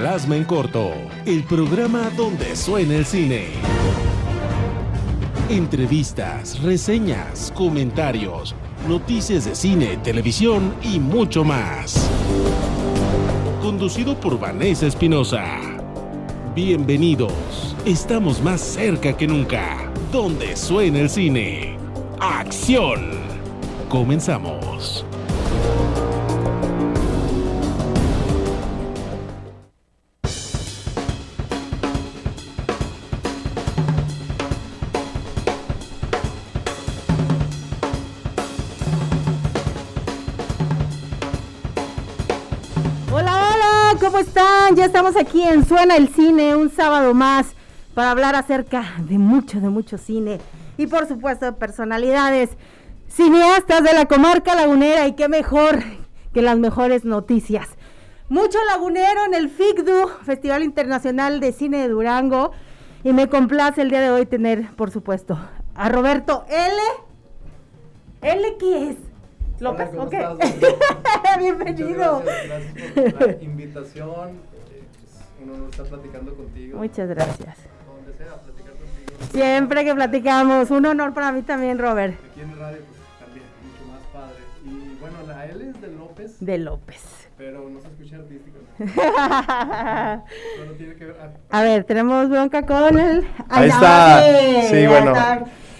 Plasma en Corto, el programa donde suena el cine. Entrevistas, reseñas, comentarios, noticias de cine, televisión y mucho más. Conducido por Vanessa Espinosa. Bienvenidos. Estamos más cerca que nunca. Donde suena el cine. ¡Acción! Comenzamos. Estamos aquí en Suena el Cine, un sábado más, para hablar acerca de mucho, de mucho cine. Y por supuesto, de personalidades, cineastas de la comarca lagunera. Y qué mejor que las mejores noticias. Mucho lagunero en el FICDU, Festival Internacional de Cine de Durango. Y me complace el día de hoy tener, por supuesto, a Roberto L. ¿L qué es? López, ok. Bienvenido. Gracias, gracias, por la invitación un honor estar platicando contigo. Muchas gracias. Donde sea, platicar contigo. Siempre que platicamos, un honor para mí también, Robert. Aquí en radio, pues también, mucho más padre. Y bueno, la L es de López. De López. Pero no se escucha artístico. ¿no? tiene que ver. A, ver, tenemos bronca con el. Ahí está. Sí, bueno.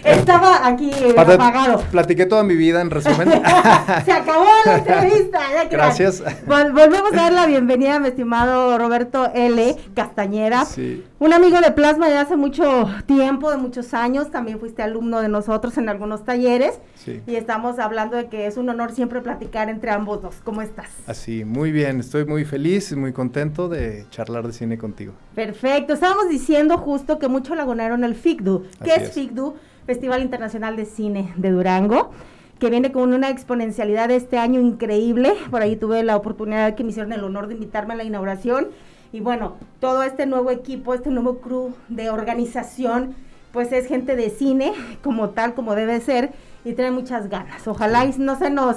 Estaba aquí apagado. Platiqué toda mi vida, en resumen. Se acabó la entrevista. Gracias. volvemos a dar la bienvenida a mi estimado Roberto L. Castañera. Sí. Un amigo de Plasma de hace mucho tiempo, de muchos años. También fuiste alumno de nosotros en algunos talleres. Sí. Y estamos hablando de que es un honor siempre platicar entre ambos dos. ¿Cómo estás? Así, muy bien. Estoy muy feliz y muy contento de charlar de cine contigo. Perfecto. Estábamos diciendo justo que mucho lagunaron el FICDU. ¿Qué es, es FICDU? Festival Internacional de Cine de Durango, que viene con una exponencialidad de este año increíble. Por ahí tuve la oportunidad que me hicieron el honor de invitarme a la inauguración. Y bueno, todo este nuevo equipo, este nuevo crew de organización, pues es gente de cine, como tal, como debe ser, y tiene muchas ganas. Ojalá y no se nos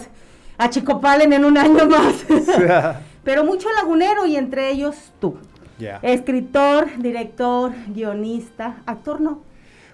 achicopalen en un año más. Pero mucho lagunero y entre ellos tú. Escritor, director, guionista, actor no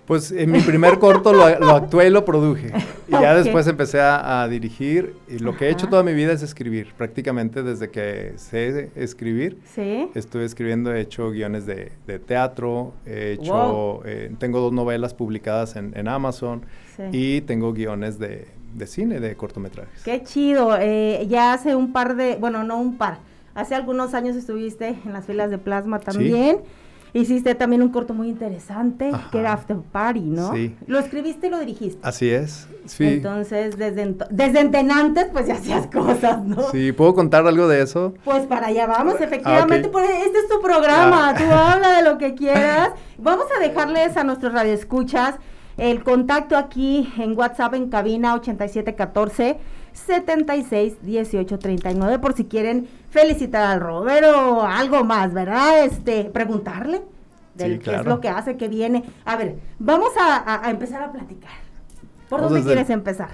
pues en mi primer corto lo, actué y lo produje. Y ya después empecé a, dirigir. Y lo que he hecho toda mi vida es escribir. Prácticamente desde que sé escribir. Sí. Estuve escribiendo, he hecho guiones de, teatro, he hecho, eh, tengo dos novelas publicadas en, Amazon y tengo guiones de, cine, de cortometrajes. Qué chido. Eh, ya hace un par de, bueno, no un par. Hace algunos años estuviste en las filas de plasma también. ¿Sí? Hiciste también un corto muy interesante, que era After Party, ¿no? Sí. Lo escribiste y lo dirigiste. Así es, sí. Entonces, desde, desde entenantes, pues ya hacías cosas, ¿no? Sí, ¿puedo contar algo de eso? Pues para allá vamos, ah, efectivamente, pues este es tu programa, ah. tú habla de lo que quieras. Vamos a dejarles a nuestros radioescuchas el contacto aquí en WhatsApp en cabina 8714 76 18 39 por si quieren felicitar al Robert o algo más, ¿verdad? Este, preguntarle del qué es lo que hace, qué viene. A ver, vamos a, empezar a platicar. ¿Por dónde quieres empezar?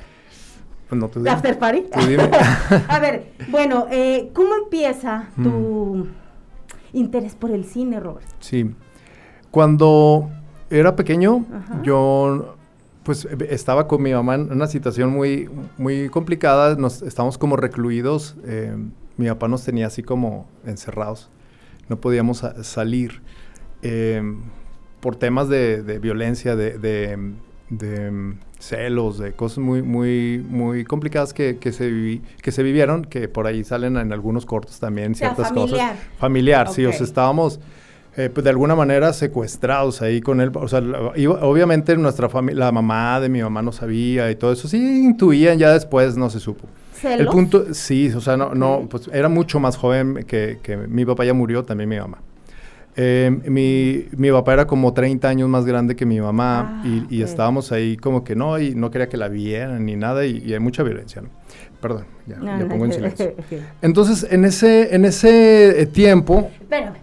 Pues no, tú dime. ¿After party? a ver, bueno, eh, ¿cómo empieza tu mm. interés por el cine, Robert? Sí, cuando era pequeño, yo pues eh, estaba con mi mamá en una situación muy, muy complicada, nos estábamos como recluidos, eh, mi papá nos tenía así como encerrados, no podíamos salir eh, por temas de, violencia, de, celos, de cosas muy, muy, muy complicadas que, se que se vivieron, que por ahí salen en algunos cortos también ciertas familiar. cosas. Familiar, sí, o sea, estábamos eh, pues de alguna manera secuestrados ahí con él. O sea, obviamente nuestra familia, la mamá de mi mamá no sabía y todo eso. Sí, intuían, ya después no se supo. El punto, sí, o sea, no, no, pues era mucho más joven que, que mi papá ya murió, también mi mamá. Eh, mi, mi, papá era como 30 años más grande que mi mamá ah, y, estábamos ahí como que no, y no quería que la vieran ni nada y, hay mucha violencia, ¿no? Perdón, ya, pongo en silencio. Entonces, en ese, en ese eh, tiempo. Espérame,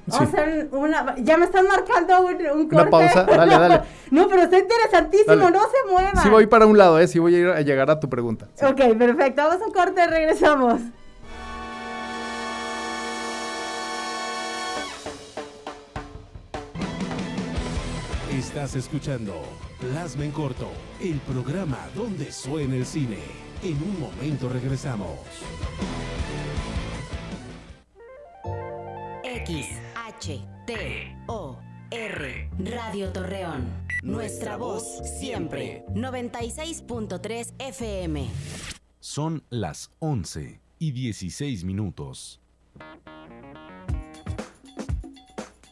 Ya me están marcando un, un corte. Una pausa, dale, dale. No, pero está interesantísimo, no se muevan. Sí, voy para un lado, ¿eh? Sí, voy a, llegar a tu pregunta. Sí. Ok, perfecto. Vamos a un corte, regresamos. Estás escuchando Plasma en Corto, el programa donde suena el cine. En un momento regresamos. X, H, T, O, R, Radio Torreón. Nuestra voz siempre. 96.3 FM. Son las 11 y 16 minutos.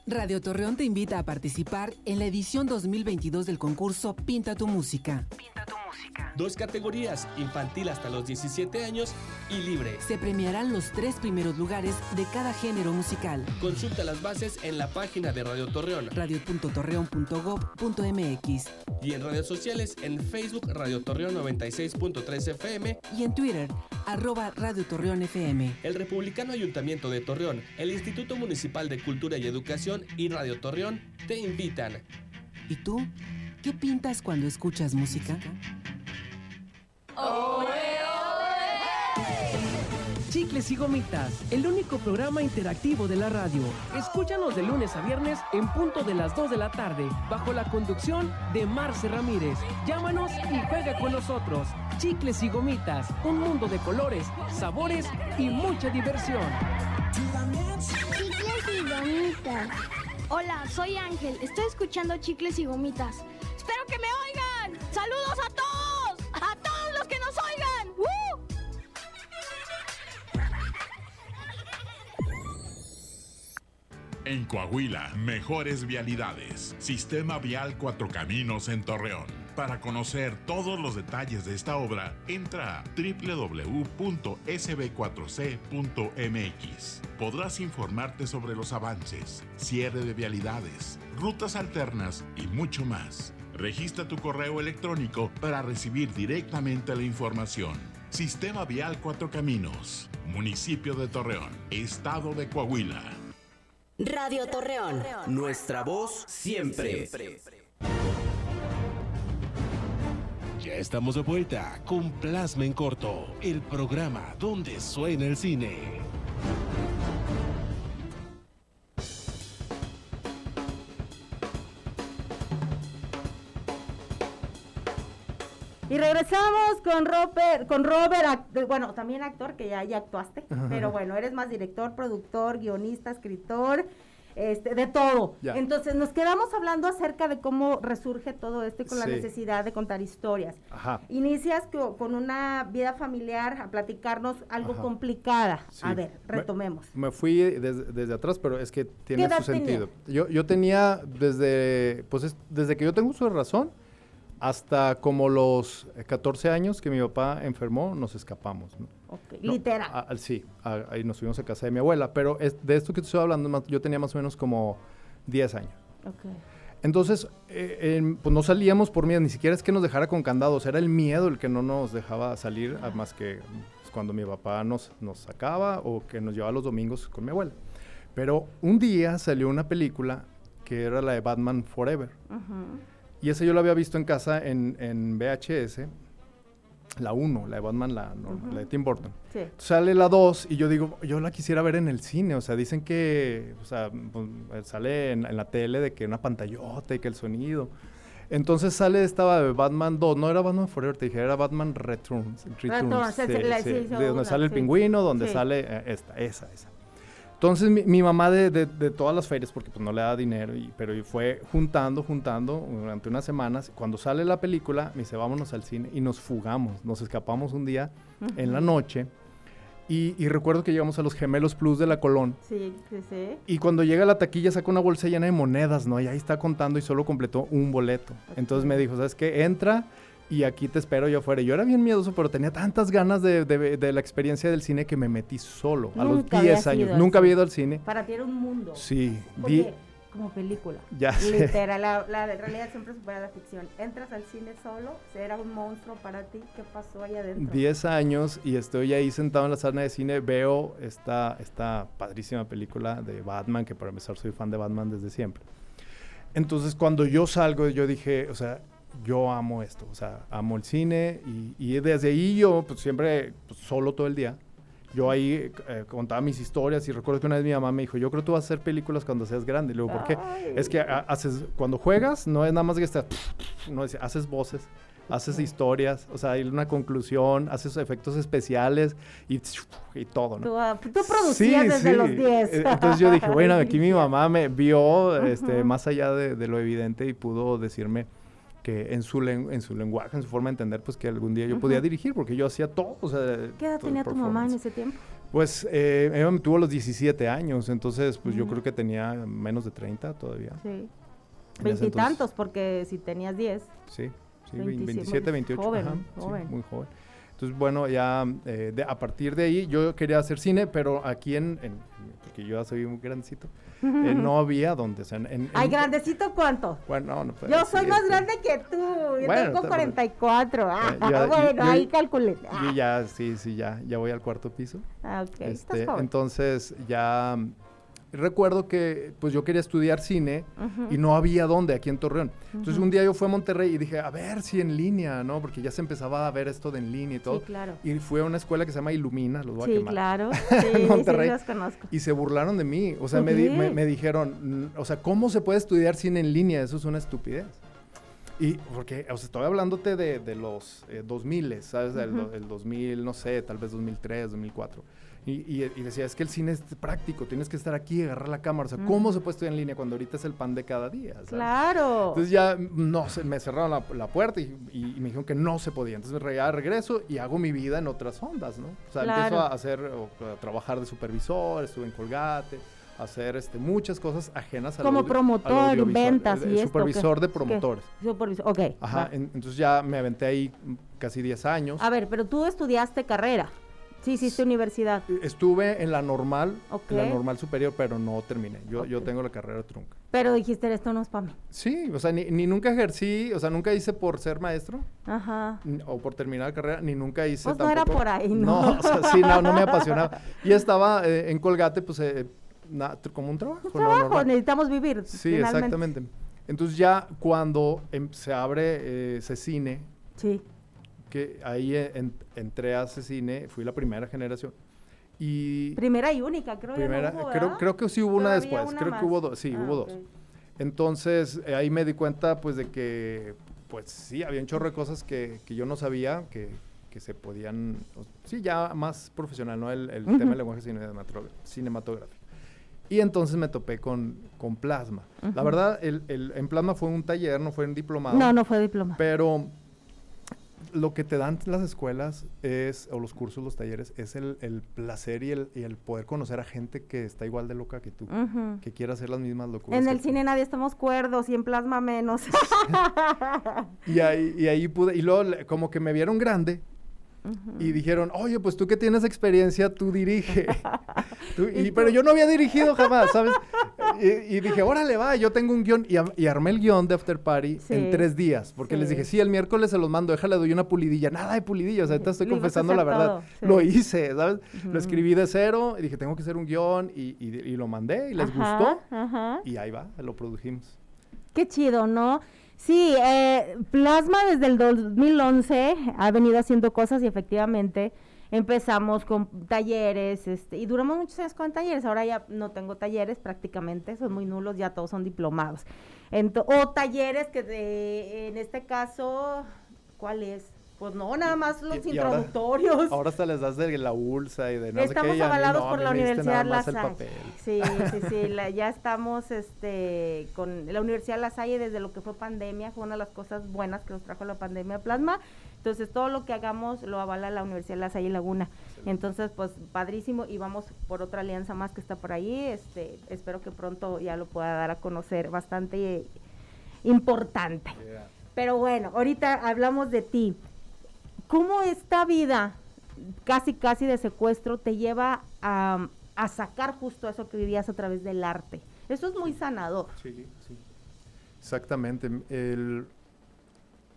Radio Torreón te invita a participar en la edición 2022 del concurso Pinta tu música. Dos categorías, infantil hasta los 17 años y libre. Se premiarán los tres primeros lugares de cada género musical. Consulta las bases en la página de Radio Torreón. radio.torreón.gov.mx Y en redes sociales en Facebook Radio Torreón 96.3 FM y en Twitter arroba Radio Torreón FM. El Republicano Ayuntamiento de Torreón, el Instituto Municipal de Cultura y Educación y Radio Torreón te invitan. ¿Y tú? ¿Qué pintas cuando escuchas música? Chicles y Gomitas, el único programa interactivo de la radio. Escúchanos de lunes a viernes en punto de las 2 de la tarde, bajo la conducción de Marce Ramírez. Llámanos y juega con nosotros. Chicles y Gomitas, un mundo de colores, sabores y mucha diversión. Chicles y gomitas. Hola, soy Ángel. Estoy escuchando Chicles y Gomitas. Espero que me oigan. Saludos En Coahuila, mejores vialidades. Sistema Vial Cuatro Caminos en Torreón. Para conocer todos los detalles de esta obra, entra a www.sb4c.mx. Podrás informarte sobre los avances, cierre de vialidades, rutas alternas y mucho más. Registra tu correo electrónico para recibir directamente la información. Sistema Vial Cuatro Caminos, Municipio de Torreón, Estado de Coahuila. Radio Torreón. Nuestra voz siempre. Ya estamos de vuelta con Plasma en Corto, el programa donde suena el cine. Y regresamos con Robert, con Robert, act- bueno, también actor, que ya, ya actuaste, pero bueno, eres más director, productor, guionista, escritor, este, de todo. Ya. Entonces nos quedamos hablando acerca de cómo resurge todo esto y con la necesidad de contar historias. Ajá. Inicias co- con una vida familiar a platicarnos algo Ajá. complicada. Sí. A ver, Me- retomemos. Me, fui desde, desde atrás, pero es que tiene su sentido. Yo, yo tenía desde, pues es- desde que yo tengo uso de razón, hasta como los eh, 14 años que mi papá enfermó, nos escapamos. ¿no? Ok, No, Literal. a- a- sí, ahí nos fuimos a casa de mi abuela, pero es, de esto que te estoy hablando, yo tenía más o menos como 10 años. Ok. Entonces, eh, em, pues no salíamos por miedo, ni siquiera es que nos dejara con candados, era el miedo el que no nos dejaba salir, a- más que pues, cuando mi papá nos, nos sacaba o que nos llevaba los domingos con mi abuela. Pero un día salió una película que era la de Batman Forever. Y esa yo la había visto en casa en, en VHS, la 1, la de Batman, la, normal, la de Tim Burton. Sí. Sale la 2 y yo digo, yo la quisiera ver en el cine. O sea, dicen que, o sea, pues, sale en, en la tele de que una pantallota y que el sonido. Entonces sale esta de Batman 2, no era Batman Forever, te dije, era Batman Returns. Returns, la- sí, sí, de donde una, sale el pingüino, donde sale eh, esta, esa, esa. Entonces mi, mi mamá de, de- de todas las ferias, porque pues no le da dinero, y, pero fue juntando, juntando durante unas semanas. Cuando sale la película, me dice, vámonos al cine y nos fugamos. Nos escapamos un día en la noche. Y, y recuerdo que llegamos a los Gemelos Plus de la Colón. Sí, sí, sí. Y cuando llega a la taquilla saca una bolsa llena de monedas, ¿no? Y ahí está contando y solo completó un boleto. Entonces me dijo, ¿sabes qué? Entra y aquí te espero yo afuera. Yo era bien miedoso, pero tenía tantas ganas de, de- de la experiencia del cine que me metí solo a los Nunca 10 habías ido años. Nunca había ido al cine. Para ti era un mundo. Sí, Porque, como película. Ya sé. Literal, la, la realidad siempre supera la ficción. Entras al cine solo, era un monstruo para ti. ¿Qué pasó ahí adentro? 10 años y estoy ahí sentado en la sala de cine, veo esta, esta padrísima película de Batman, que para empezar soy fan de Batman desde siempre. Entonces cuando yo salgo, yo dije, o sea, yo amo esto, o sea, amo el cine y, y desde ahí yo pues siempre pues, solo todo el día. yo ahí eh, contaba mis historias y recuerdo que una vez mi mamá me dijo, yo creo que tú vas a hacer películas cuando seas grande. Y luego, ¿por qué? Es que haces, cuando juegas, no es nada más que estar, no es, haces voces, haces historias, o sea, hay una conclusión, haces efectos especiales y, y todo, ¿no? Tú, ah, producías desde los 10. Eh, entonces yo dije, bueno, aquí mi mamá me vio este, más allá de, de, lo evidente y pudo decirme que en su, en su lenguaje, en su forma de entender, pues que algún día yo podía dirigir, porque yo hacía todo. O sea, ¿Qué edad tenía tu mamá en ese tiempo? Pues eh, ella me tuvo a los 17 años, entonces pues yo creo que tenía menos de 30 todavía. Sí. Veintitantos, porque si tenías 10. Sí, sí 27, 28. Joven, joven. muy joven. Entonces, bueno, ya eh, a partir de ahí yo quería hacer cine, pero aquí en, porque yo ya soy muy grandecito, eh, no había donde. O sea, en, ¿Ay, grandecito cuánto? Bueno, no, Yo soy más grande que tú, yo tengo 44. Ah, bueno, ahí calculé. Y ya, sí, sí, ya, ya voy al cuarto piso. Ah, ok. Este, entonces, ya recuerdo que pues yo quería estudiar cine y no había dónde aquí en Torreón. Entonces un día yo fui a Monterrey y dije, a ver si en línea, ¿no? Porque ya se empezaba a ver esto de en línea y todo. Sí, claro. Y fui a una escuela que se llama Ilumina, los voy sí, a quemar. claro. Sí, Monterrey. Sí, los conozco. Y se burlaron de mí. O sea, me, me, dijeron, o sea, ¿cómo se puede estudiar cine en línea? Eso es una estupidez. Y porque, o sea, estoy hablándote de, de los eh, 2000, ¿sabes? el 2000, no sé, tal vez 2003, 2004. Y, decía, es que el cine es práctico, tienes que estar aquí, agarrar la cámara. O sea, ¿cómo se puede estudiar en línea cuando ahorita es el pan de cada día? Claro. Entonces ya no, se, me cerraron la, puerta y, me dijeron que no se podía. Entonces ya regreso y hago mi vida en otras ondas, ¿no? O sea, empiezo a hacer, a trabajar de supervisor, estuve en Colgate hacer este, muchas cosas ajenas a Como promotor, ventas y Supervisor de promotores. Supervisor, ok. Ajá, entonces ya me aventé ahí casi 10 años. A ver, pero tú estudiaste carrera. Sí, hiciste universidad. Estuve en la normal, en la normal superior, pero no terminé. Yo, yo tengo la carrera trunca. Pero dijiste, esto no es para mí. Sí, o sea, ni, nunca ejercí, o sea, nunca hice por ser maestro. Ajá. O por terminar la carrera, ni nunca hice pues no era por ahí, ¿no? No, o sea, sí, no, no me apasionaba. Y estaba eh, en Colgate, pues, eh, como un trabajo. Un trabajo, necesitamos vivir. Sí, exactamente. Entonces ya cuando em, se abre eh, ese cine, sí que ahí entré a cine, fui la primera generación. Y primera y única, creo. Primera, creo, creo que sí hubo una después, creo que hubo dos, sí, ah, hubo dos. Entonces eh, ahí me di cuenta pues de que pues sí, había un chorro de cosas que, que yo no sabía, que, que, se podían, sí, ya más profesional, ¿no? El, el tema del lenguaje cinematográfico. Y entonces me topé con, con plasma. La verdad, el, el, en plasma fue un taller, no fue un diplomado. No, no fue diploma. Pero lo que te dan las escuelas es, o los cursos, los talleres, es el, el placer y el, y el, poder conocer a gente que está igual de loca que tú, que quiere hacer las mismas locuras. En el cine nadie estamos cuerdos y en plasma menos. y, ahí, y ahí pude, y luego como que me vieron grande y dijeron, oye, pues tú que tienes experiencia, tú dirige. y, pero yo no había dirigido jamás, ¿sabes? y, dije, órale, va, yo tengo un guion. Y, armé el guion de After Party en tres días. Porque les dije, sí, el miércoles se los mando, déjale, doy una pulidilla. Nada de pulidilla, o sea, te estoy confesando la verdad. Lo hice, ¿sabes? Lo escribí de cero y dije, tengo que hacer un guion. Y, lo mandé y les gustó. Y ahí va, lo produjimos. Qué chido, ¿no? Sí, eh, Plasma desde el 2011 ha venido haciendo cosas y efectivamente empezamos con talleres este, y duramos muchos años con talleres. Ahora ya no tengo talleres prácticamente, son muy nulos, ya todos son diplomados. o talleres que de, en este caso, ¿cuál es? Pues no, nada más los introductorios. Ahora, hasta les das de la ULSA y de no Estamos sé avalados por la Universidad La Salle. Sí, sí, sí, ya estamos este, con la Universidad La Salle desde lo que fue pandemia, fue una de las cosas buenas que nos trajo la pandemia plasma. Entonces, todo lo que hagamos lo avala la Universidad La Salle Laguna. Entonces, pues, padrísimo y vamos por otra alianza más que está por ahí. Este, espero que pronto ya lo pueda dar a conocer, bastante importante. Pero bueno, ahorita hablamos de ti. ¿Cómo esta vida casi, casi de secuestro te lleva a, sacar justo eso que vivías a través del arte? Eso es muy sanador. Sí, sí. Exactamente.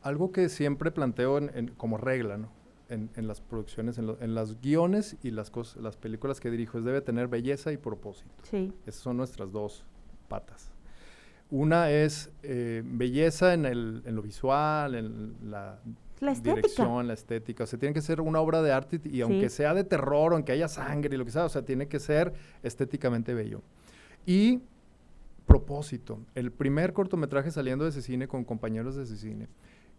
algo que siempre planteo como regla, ¿no? En, las producciones, en, en los guiones y las, cosas, las películas que dirijo, es debe tener belleza y propósito. Sí. Esas son nuestras dos patas. Una es eh, belleza en, el, en, lo visual, en la La estética. dirección, la estética. O sea, tiene que ser una obra de arte y aunque Sí. sea de terror, aunque haya sangre y lo que sea, o sea, tiene que ser estéticamente bello. Y propósito. El primer cortometraje saliendo de ese cine con compañeros de ese cine,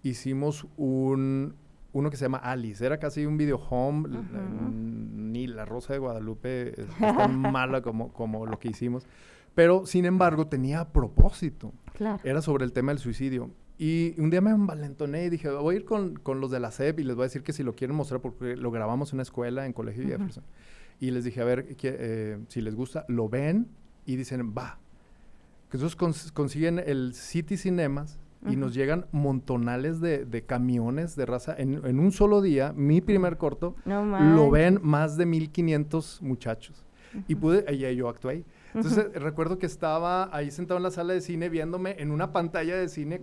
hicimos un uno que se llama Alice. Era casi un video home. l- Ni La Rosa de Guadalupe es, es tan mala como, como lo que hicimos. Pero, sin embargo, tenía propósito. Claro. Era sobre el tema del suicidio. Y un día me envalentoné y dije, voy a ir con, con los de la SEP y les voy a decir que si lo quieren mostrar, porque lo grabamos en una escuela en Colegio Ujú. Jefferson. Y les dije, a ver, que, eh, si les gusta, lo ven y dicen, va. Entonces cons- consiguen el City Cinemas y Ujú. nos llegan montonales de, de camiones de raza. En, en un solo día, mi primer corto, No lo ven más de 1500 muchachos. Y pude, y ahí yo actué ahí. Entonces recuerdo que estaba ahí sentado en la sala de cine viéndome en una pantalla de cine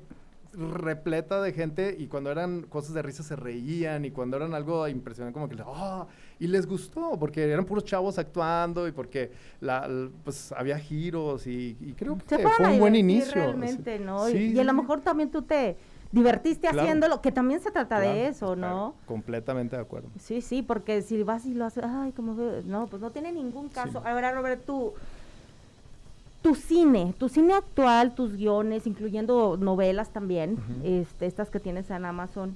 repleta de gente y cuando eran cosas de risa se reían y cuando eran algo impresionante como que ¡ah! y les gustó porque eran puros chavos actuando y porque la, pues había giros y, y creo que fue un buen inicio. Realmente, ¿no? Y- Sí, y, a lo mejor también tú te divertiste Claro. haciéndolo, que también se trata de eso, ¿no? Completamente de acuerdo. Sí, sí, porque si vas y lo haces, ay, como no, pues no tiene ningún caso. Ahora, Robert, tú, tu cine, tu cine actual, tus guiones, incluyendo novelas también, este, estas que tienes en Amazon,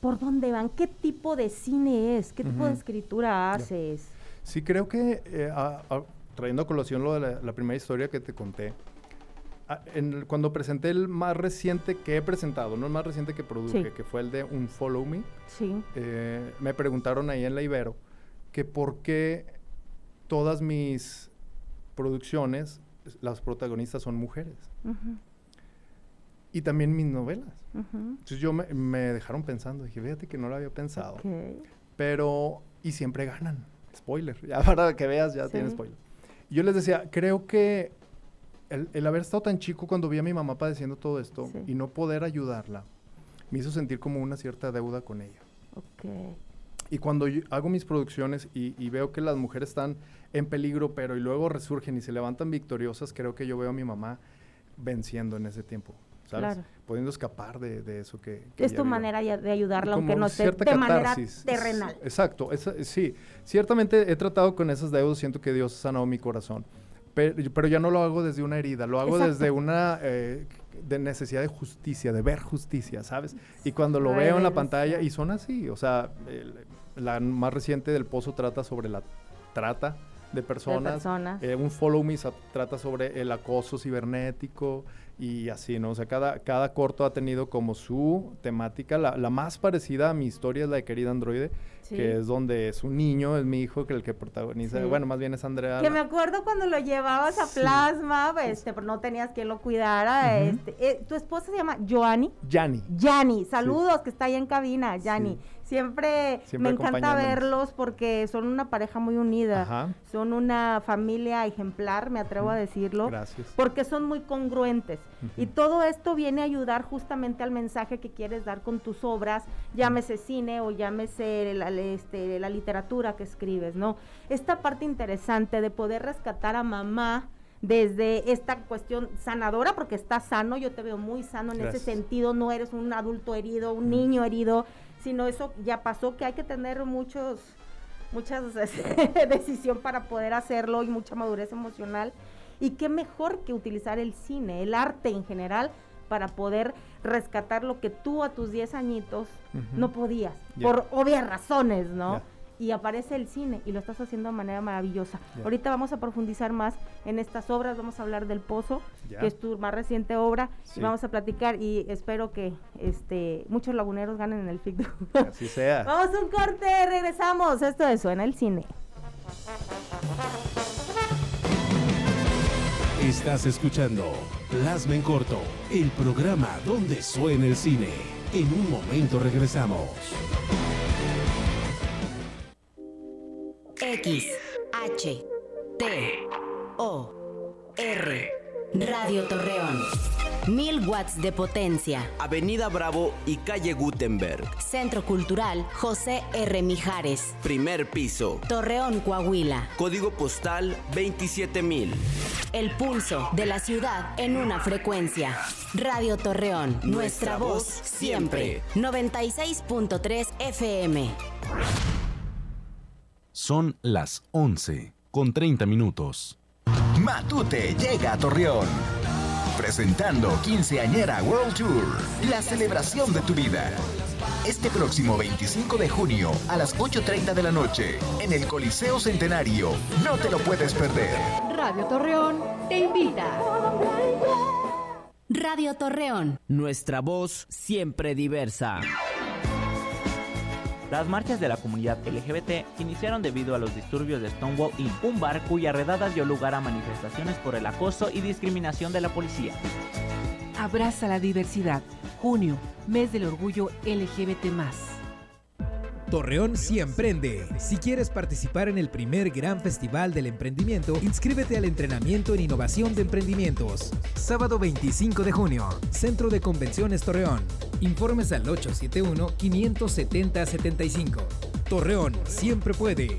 ¿por dónde van? ¿Qué tipo de cine es? ¿Qué tipo de escritura haces? Sí, creo que eh, a- a- trayendo a colación lo de la, la primera historia que te conté, a- en el- cuando presenté el más reciente que he presentado, no el más reciente que produje, Sí. que fue el de Un Follow Me, Sí. eh, me preguntaron ahí en la Ibero que por qué todas mis producciones, las protagonistas son mujeres. Ujú, Y también mis novelas. Entonces yo me, me dejaron pensando, dije, fíjate que no lo había pensado. Pero, y siempre ganan. Spoiler, ya para que veas, ya Sí. tiene spoiler. Y yo les decía, creo que el, el haber estado tan chico cuando vi a mi mamá padeciendo todo esto Sí. y no poder ayudarla, me hizo sentir como una cierta deuda con ella. Ok. Y cuando yo hago mis producciones y, y veo que las mujeres están en peligro, pero y luego resurgen y se levantan victoriosas, creo que yo veo a mi mamá venciendo en ese tiempo, ¿sabes? Claro. Pudiendo escapar de, de eso que... que Es tu vive. manera de ayudarla, aunque no esté de manera terrenal. Exacto, esa- sí. Ciertamente he tratado con esas deudas, siento que Dios ha sanado mi corazón. Pero, pero ya no lo hago desde una herida, lo hago Exacto. desde una eh, de necesidad de justicia, de ver justicia, ¿sabes? Y cuando lo veo en la pantalla, y son así, o sea, el- la más reciente del Pozo trata sobre la trata de personas. personas. Eh, un Follow Me trata sobre el acoso cibernético y así, ¿no? O sea, cada, cada corto ha tenido como su temática. La, la más parecida a mi historia es la de Querida Androide, Sí. que es donde es un niño, es mi hijo, que el que protagoniza. Sí. Bueno, más bien es Andrea. Que me acuerdo cuando lo llevabas a Sí. plasma, este, pero no tenías quien lo cuidara. Este, eh, tu esposa se llama Joanny. Yanni. Yani, saludos, que está ahí en cabina, Yani. Siempre, Siempre me encanta verlos porque son una pareja muy unida. Ajá. Son una familia ejemplar, me atrevo a decirlo. Gracias. Porque son muy congruentes. Y todo esto viene a ayudar justamente al mensaje que quieres dar con tus obras, llámese cine o llámese la, este, la literatura que escribes, ¿no? Esta parte interesante de poder rescatar a mamá desde esta cuestión sanadora, porque estás sano, yo te veo muy sano en Gracias. ese sentido, no eres un adulto herido, un niño herido, sino eso ya pasó, que hay que tener muchos muchas decisión para poder hacerlo y mucha madurez emocional. Y qué mejor que utilizar el cine, el arte en general, para poder rescatar lo que tú a tus 10 añitos no podías, por obvias razones, ¿no? Y aparece el cine y lo estás haciendo de manera maravillosa. Ahorita vamos a profundizar más en estas obras, vamos a hablar del Pozo, que es tu más reciente obra, Sí. y vamos a platicar y espero que este muchos laguneros ganen en el FICDU. Así sea. Vamos a un corte, regresamos. Esto es Suena el Cine. Estás escuchando Plasma en Corto, el programa donde suena el cine. En un momento regresamos. X, H, T, O, R. Radio Torreón. 1000 watts de potencia. Avenida Bravo y calle Gutenberg. Centro Cultural José R. Mijares. Primer piso. Torreón, Coahuila. Código postal 27000. El pulso de la ciudad en una frecuencia. Radio Torreón, nuestra, voz siempre. 96.3 FM. Son las 11 con 30 minutos. Matute llega a Torreón. Presentando Quinceañera World Tour, la celebración de tu vida. Este próximo 25 de junio a las 8.30 de la noche en el Coliseo Centenario. No te lo puedes perder. Radio Torreón te invita. Radio Torreón. Nuestra voz siempre diversa. Las marchas de la comunidad LGBT iniciaron debido a los disturbios de Stonewall Inn, un bar cuya redada dio lugar a manifestaciones por el acoso y discriminación de la policía. Abraza la diversidad. Junio, mes del orgullo LGBT. Torreón sí emprende. Si quieres participar en el primer gran festival del emprendimiento, inscríbete al entrenamiento en innovación de emprendimientos. Sábado 25 de junio, Centro de Convenciones Torreón. Informes al 871-570-75. Torreón siempre puede.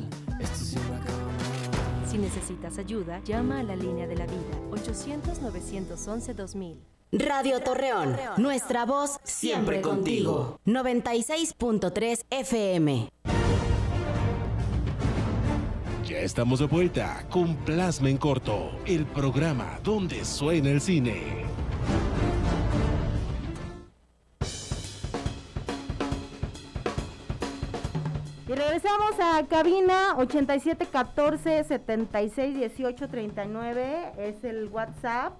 Esto necesitas ayuda, llama a la línea de la vida 800-911-2000. Radio Torreón, nuestra voz siempre contigo. 96.3 FM. Ya estamos de vuelta con Plasma en Corto, el programa donde suena el cine. Regresamos a cabina 8714 76 18 39 es el WhatsApp.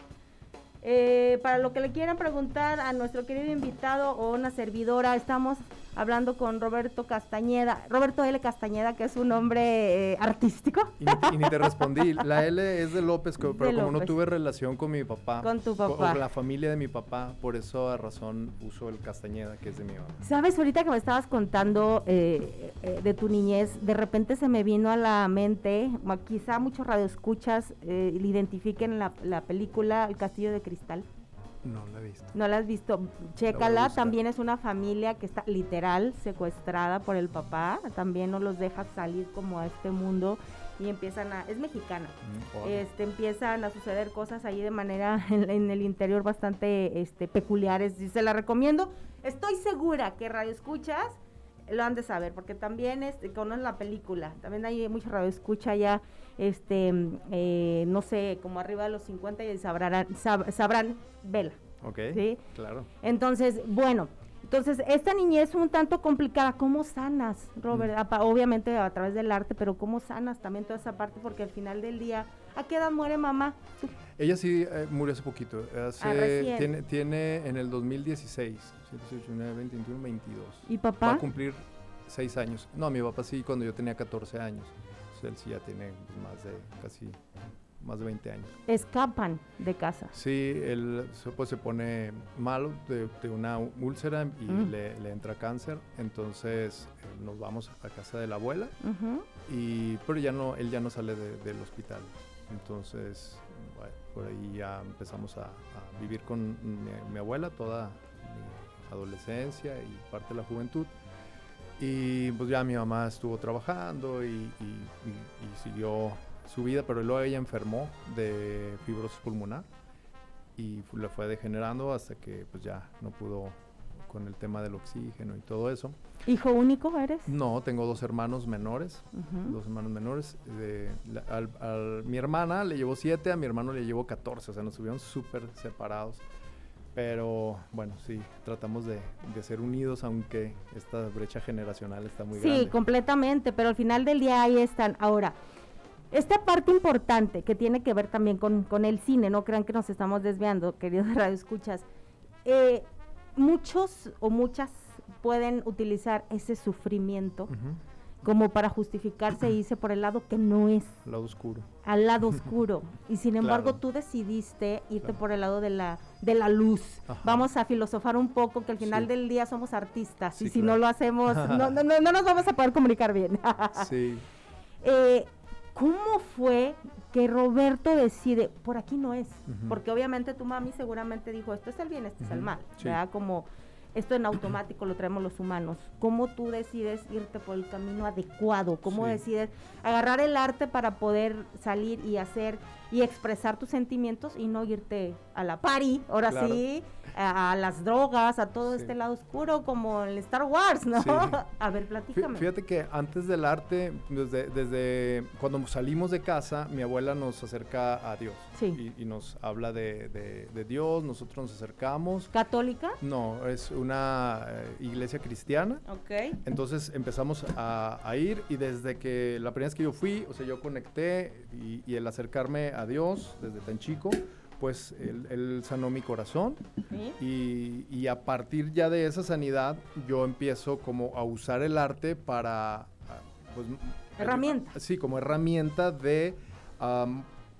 Eh, para lo que le quieran preguntar a nuestro querido invitado o una servidora, estamos hablando con Roberto Castañeda, Roberto L. Castañeda, que es un nombre eh, artístico. Y ni, y ni, te respondí, la L es de López, pero de como López. no tuve relación con mi papá, con tu papá, con la familia de mi papá, por eso a razón uso el Castañeda, que es de mi mamá. Sabes, ahorita que me estabas contando eh, eh, de tu niñez, de repente se me vino a la mente, quizá muchos radioescuchas eh, le identifiquen la, la película El Castillo de Cristal. No la he visto. No la has visto. Chécala, también es una familia que está literal secuestrada por el papá. También no los deja salir como a este mundo y empiezan a. Es mexicana. Mm, este Empiezan a suceder cosas ahí de manera en, en, el interior bastante este, peculiares. Y se la recomiendo. Estoy segura que Radio Escuchas lo han de saber, porque también este, conocen la película. También hay mucha radio escucha ya, este, eh, no sé, como arriba de los 50 y sabrán, sab, sabrán vela. Ok, ¿sí? claro. Entonces, bueno, entonces esta niñez un tanto complicada. ¿Cómo sanas, Robert? Mm. Obviamente a través del arte, pero ¿cómo sanas también toda esa parte? Porque al final del día, ¿a qué edad muere mamá? Ella sí eh, murió hace poquito. Hace, ah, tiene, tiene en el 2016, 18, 19, 20, 21, 22. ¿Y papá? Va a cumplir 6 años. No, mi papá sí, cuando yo tenía 14 años. Entonces, él sí ya tiene más de casi más de 20 años. Escapan de casa. Sí, él pues, se pone malo de, de una úlcera y mm. le, le, entra cáncer. Entonces eh, nos vamos a casa de la abuela. Uh -huh. y, pero ya no, él ya no sale de, del hospital. Entonces, bueno, por ahí ya empezamos a, a vivir con mi, mi, abuela toda mi adolescencia y parte de la juventud. Y pues ya mi mamá estuvo trabajando y, y, y, y siguió su vida, pero luego ella enfermó de fibrosis pulmonar y le fue degenerando hasta que pues ya no pudo con el tema del oxígeno y todo eso. ¿Hijo único eres? No, tengo dos hermanos menores, uh -huh. dos hermanos menores. De, la, al, al, mi hermana le llevó siete, a mi hermano le llevó 14, o sea, nos estuvieron súper separados. Pero bueno, sí, tratamos de, de, ser unidos, aunque esta brecha generacional está muy sí, grande. Sí, completamente, pero al final del día ahí están. Ahora, esta parte importante que tiene que ver también con, con el cine, no crean que nos estamos desviando, queridos radioescuchas. Eh, muchos o muchas pueden utilizar ese sufrimiento como para justificarse e irse por el lado que no es. Al lado oscuro. Al lado oscuro. Y sin embargo Claro. tú decidiste irte por el lado de la, de la luz. Ajá. Vamos a filosofar un poco que al final Sí. del día somos artistas y si claro. no lo hacemos no, no, no, no nos vamos a poder comunicar bien. Sí. Eh, ¿Cómo fue que Roberto decide, por aquí no es? Porque obviamente tu mami seguramente dijo, esto es el bien, este es el mal. sí. ¿verdad? Como esto en automático lo traemos los humanos. ¿Cómo tú decides irte por el camino adecuado? ¿Cómo Sí. decides agarrar el arte para poder salir y hacer y expresar tus sentimientos y no irte a la party, ahora Claro. sí, a, a las drogas, a todo Sí. este lado oscuro como el Star Wars, ¿no? Sí. A ver, platícame. Fíjate que antes del arte, desde, desde cuando salimos de casa, mi abuela nos acerca a Dios. Sí. Y, y nos habla de, de- de Dios, nosotros nos acercamos. ¿Católica? No, es una eh, iglesia cristiana. Ok. Entonces empezamos a, a ir y desde que la primera vez que yo fui, o sea, yo conecté y, y el acercarme a Dios desde tan chico, pues él, él sanó mi corazón y, y a partir ya de esa sanidad yo empiezo como a usar el arte para... ah, Pues, Herramienta. Sí, como herramienta de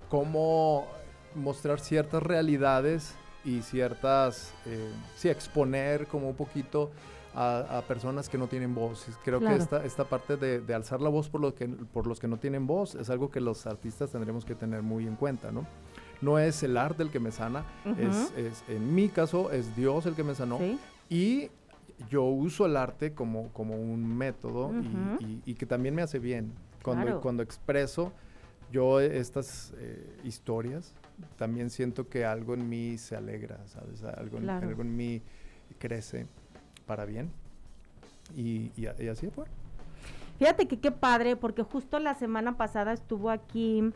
cómo mostrar ciertas realidades y ciertas, eh, sí, exponer como un poquito a, a personas que no tienen voz. Creo Claro. que esta, esta parte de, de alzar la voz por, los que, por los que no tienen voz es algo que los artistas tendremos que tener muy en cuenta, ¿no? No es el arte el que me sana, es, es- en mi caso es Dios el que me sanó Sí. y yo uso el arte como, como un método y- Ujú. y, y que también me hace bien. Cuando, Claro. cuando expreso yo estas eh, historias, también siento que algo en mí se alegra, ¿sabes? Algo, Claro. algo en mí crece para bien. Y, y y así fue. Fíjate que qué padre, porque justo la semana pasada estuvo aquí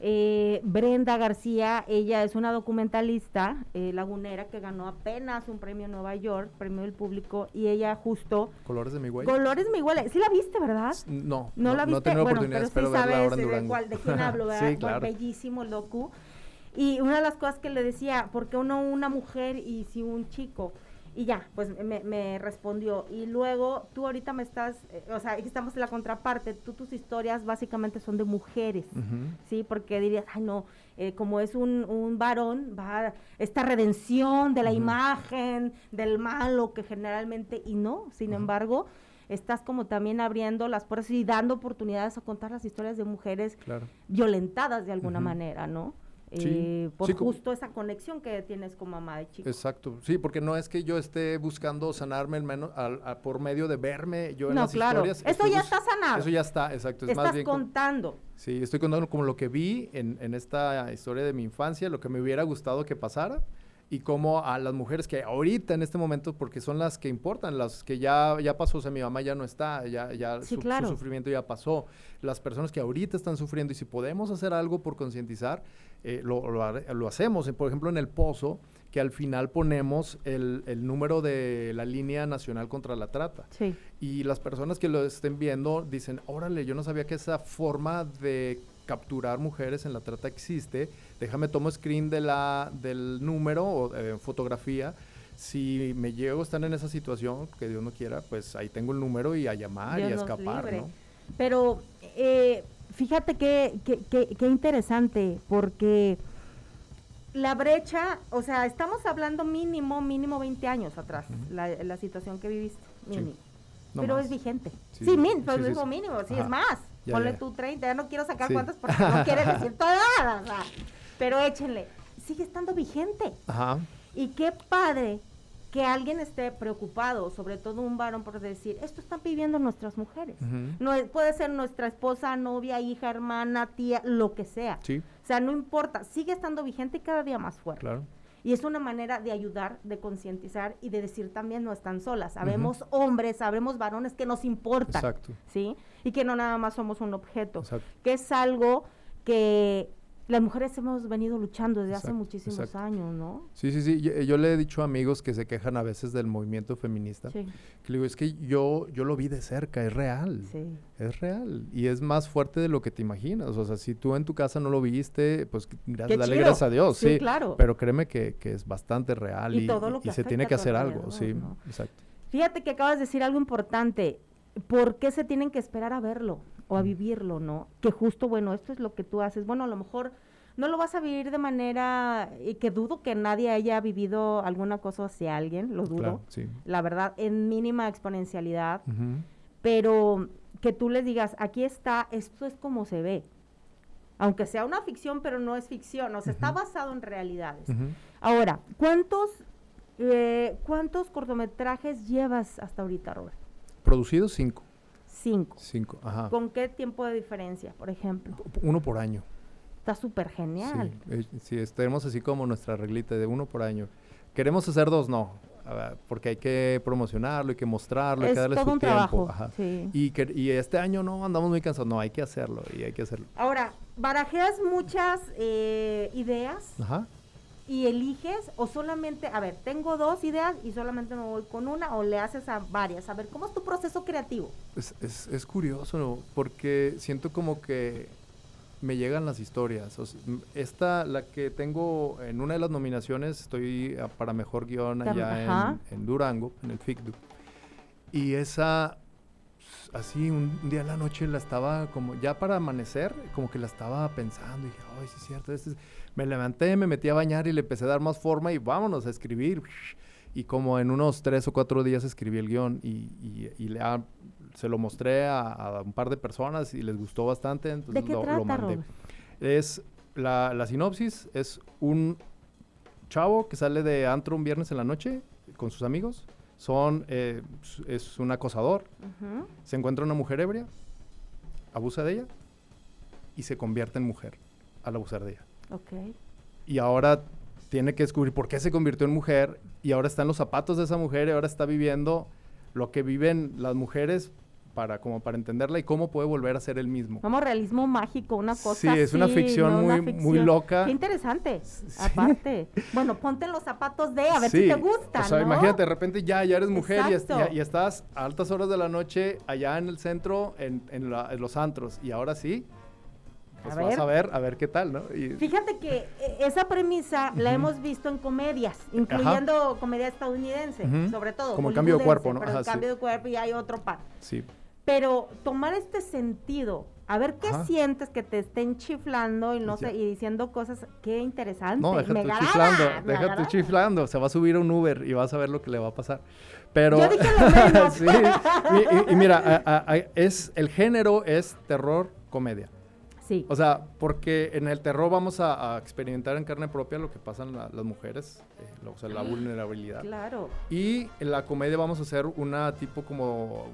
eh, Brenda García, ella es una documentalista eh, lagunera que ganó apenas un premio en Nueva York, premio del público, y ella justo... Colores de mi güey. Colores mi igual, ¿sí la viste, verdad? No, No, la no he viste, tenido bueno, oportunidad, pero sí sabes de, cuál- de quién hablo, ¿verdad? sí, Bueno, claro. bellísimo el docu. Y una de las cosas que le decía, ¿por qué uno una mujer y si un chico? Y ya, pues me, me respondió. Y luego tú ahorita me estás, eh, o sea, aquí estamos en la contraparte, tú tus historias básicamente son de mujeres. ¿sí? Porque dirías, ay no, eh, como es un, un varón, va esta redención de la imagen, del malo que generalmente, y no, sin embargo, estás como también abriendo las puertas y dando oportunidades a contar las historias de mujeres Claro. violentadas de alguna manera, ¿no? Sí, Eh, por sí, justo esa conexión que tienes con mamá de chico. Exacto, sí, porque no es que yo esté buscando sanarme el menos, al- a- por medio de verme yo en No, las claro. historias. Eso ya está sanado. Eso ya está, exacto. Es Estás más bien como- contando. Sí, estoy contando como lo que vi en, en esta historia de mi infancia, lo que me hubiera gustado que pasara y cómo a las mujeres que ahorita en este momento, porque son las que importan, las que ya, ya pasó, o sea, mi mamá ya no está, ya, ya Sí, su, su claro. sufrimiento ya pasó, las personas que ahorita están sufriendo y si podemos hacer algo por concientizar, eh, lo, lo lo hacemos. Eh, Por ejemplo, en el pozo, que al final ponemos el, el número de la línea nacional contra la trata. Sí. Y las personas que lo estén viendo dicen, órale, yo no sabía que esa forma de capturar mujeres en la trata existe. Déjame tomo screen de la, del número o eh, fotografía. Si me llego a estar en esa situación, que Dios no quiera, pues ahí tengo el número y a llamar Dios y a escapar. ¿no? Pero eh, fíjate qué que, que- qué interesante, porque la brecha, o sea, estamos hablando mínimo, mínimo 20 años atrás, la, la situación que viviste, Sí. mínimo. No pero más. es vigente. Sí, Sí, min, pues sí, mínimo, sí, es más. Ya, Ponle ya. tú 30, ya no quiero sacar Sí. cuántas porque no quiere decir todas, o sea, pero échenle. Sigue estando vigente. Ajá. Y qué padre que alguien esté preocupado, sobre todo un varón, por decir, esto están viviendo nuestras mujeres. No puede ser nuestra esposa, novia, hija, hermana, tía, lo que sea. Sí, O sea, no importa, sigue estando vigente y cada día más fuerte. claro. Y es una manera de ayudar, de concientizar y de decir también no están solas. Sabemos hombres, sabemos varones que nos importan. Exacto. ¿Sí? Y que no nada más somos un objeto. Exacto. Que es algo que las mujeres hemos venido luchando desde hace muchísimos exacto. años, ¿no? Sí, sí, sí. Yo, yo le he dicho a amigos que se quejan a veces del movimiento feminista. Sí. Que le digo, es que yo, yo lo vi de cerca, es real. Sí. Es real. Y es más fuerte de lo que te imaginas. O sea, si tú en tu casa no lo viste, pues dale chido. gracias a Dios. Sí, Sí, claro. Tiene que, que es bastante real Y y, todo lo y que se tiene que hacer algo. Sí, exacto. Fíjate que acabas de decir algo importante. ¿Por qué se tienen que esperar a verlo o a vivirlo, no? Que justo, bueno, esto es lo que tú haces. Bueno, a lo mejor no lo vas a vivir de manera y que dudo que nadie haya vivido alguna cosa hacia alguien, lo dudo. Claro, sí. La verdad, en mínima exponencialidad. Pero que tú les digas, aquí está, esto es como se ve. Aunque sea una ficción, pero no es ficción, o sea, está basado en realidades. Ahora, ¿cuántos, eh, ¿cuántos cortometrajes llevas hasta ahorita, Robert? Producidos cinco. Cinco. Cinco, ajá. ¿Con qué tiempo de diferencia, por ejemplo? Uno por año. Está súper genial. Sí, eh, sí, tenemos así como nuestra reglita de uno por año. ¿Queremos hacer dos? No, porque hay que promocionarlo, hay que mostrarlo, hay que darle su tiempo. Ajá. Y, que, y este año no andamos muy cansados, no, hay que hacerlo y hay que hacerlo. Ahora, barajeas muchas eh, ideas Ajá. Y eliges o solamente, a ver, tengo dos ideas y solamente me voy con una o le haces a varias. A ver, ¿cómo es tu proceso creativo? Es, es, es curioso, ¿no? porque siento como que me llegan las historias. esta, la que tengo en una de las nominaciones, estoy para mejor guion allá en, Durango, en el FICDU. Y esa, así, un, día en la noche la estaba como, ya para amanecer, como que la estaba pensando. Y dije, ay, sí es cierto. Este me levanté, me metí a bañar y le empecé a dar más forma y vámonos a escribir. Y como en unos tres o cuatro días escribí el guion y, y, le se lo mostré a, un par de personas y les gustó bastante, entonces ¿De qué lo, trata, lo mandé. Es la, la, sinopsis es un chavo que sale de antro un viernes en la noche con sus amigos. Son eh, es un acosador. Se encuentra una mujer ebria, abusa de ella y se convierte en mujer al abusar de ella. Okay. Y ahora tiene que descubrir por qué se convirtió en mujer y ahora está en los zapatos de esa mujer y ahora está viviendo lo que viven las mujeres para como para entenderla y cómo puede volver a ser el mismo. Como realismo mágico, una cosa Sí, es una ficción muy muy loca. Qué interesante. Aparte, bueno, ponte en los zapatos de a ver si te gusta, O sea, imagínate, de repente ya ya eres mujer y, y, estás a altas horas de la noche allá en el centro en, en los antros y ahora sí pues a vas ver. a ver, a ver qué tal, ¿no? Fíjate que eh, esa premisa la hemos visto en comedias, incluyendo comedia estadounidense, sobre todo. Como el cambio de cuerpo, ¿no? Pero el cambio de cuerpo y hay otro par. Sí. Pero tomar este sentido, a ver qué sientes que te estén chiflando y no sé, y diciendo cosas, qué interesante. No, déjate chiflando, déjate chiflando, se va a subir a un Uber y vas a ver lo que le va a pasar. Pero Yo dije lo menos. sí, y, mira, es el género es terror comedia. O sea, porque en el terror vamos a, experimentar en carne propia lo que pasan las mujeres, eh, o sea, la vulnerabilidad. Claro. Y en la comedia vamos a hacer una tipo como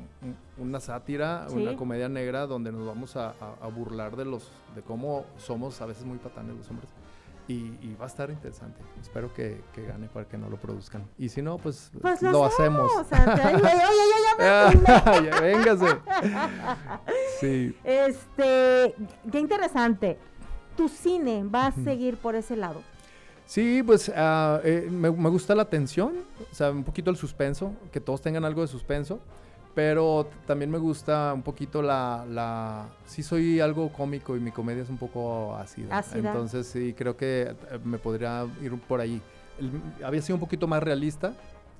una sátira, una comedia negra donde nos vamos a, a, burlar de los de cómo somos a veces muy patanes los hombres. Y, va a estar interesante. Espero que, gane para que no lo produzcan. Y si no, pues, pues lo, hacemos. Véngase. Sí. Este, qué interesante. ¿Tu cine va a seguir por ese lado? Sí, pues ah, eh, me, me, gusta la tensión, o sea, un poquito el suspenso, que todos tengan algo de suspenso. Pero también me gusta un poquito la, la... Sí soy algo cómico y mi comedia es un poco ácida. Entonces sí, creo que eh, me podría ir por ahí. había sido un poquito más realista,